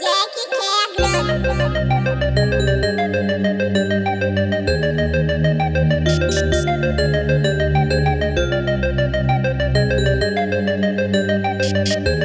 Jack quer.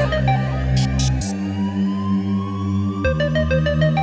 Thank you.